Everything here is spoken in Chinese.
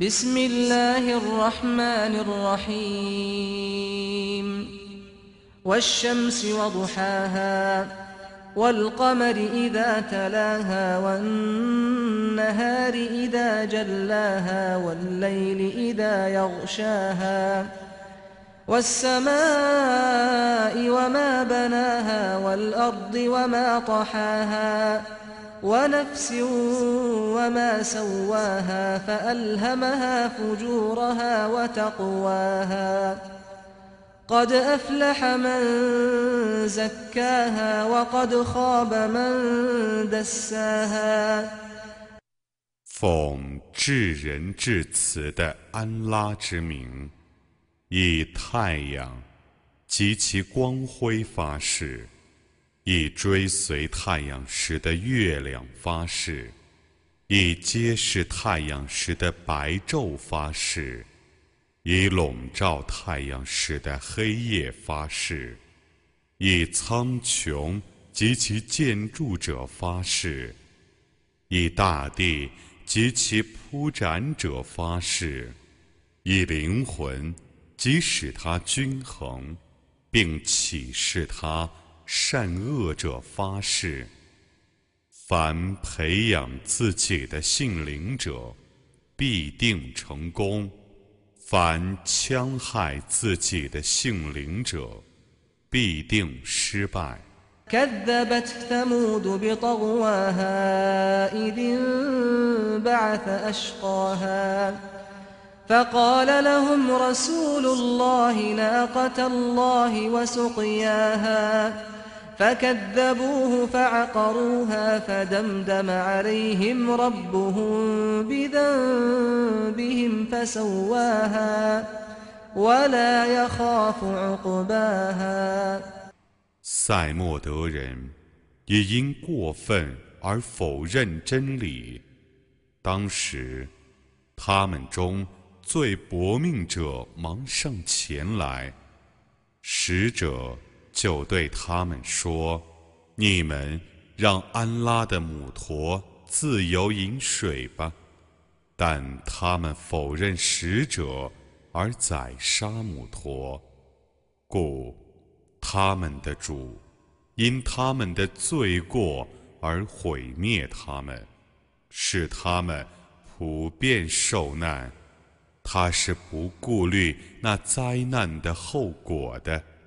بسم الله الرحمن الرحيم. والشمس وضحاها والقمر إذا تلاها والنهار إذا جلاها والليل إذا يغشاها والسماء وما بناها والأرض وما طحاها ونفس وما سواها فألهمها فجورها وتقواها قد أفلح من زكاها وقد خاب من دساها 奉至仁至慈的安拉之名，以太阳及其光辉发誓。 以追随太阳时的月亮发誓，以揭示太阳时的白昼发誓，以笼罩太阳时的黑夜发誓，以苍穹及其建筑者发誓，以大地及其铺展者发誓，以灵魂即使它均衡，并启示它。善恶者发誓：凡培养自己的性灵者，必定成功；凡戕害自己的性灵者，必定失败。فكذبوه فعقروها فدمدم عليهم ربهم بذنبهم فسواها ولا يخاف عقباها 塞莫德人也因过分而否认真理。当时，他们中 最薄命者忙上前来，使者。就对他们说：“你们让安拉的母驼自由饮水吧。”但他们否认使者而宰杀母驼，故他们的主因他们的罪过而毁灭他们，使他们普遍受难。他是不顾虑那灾难的后果的。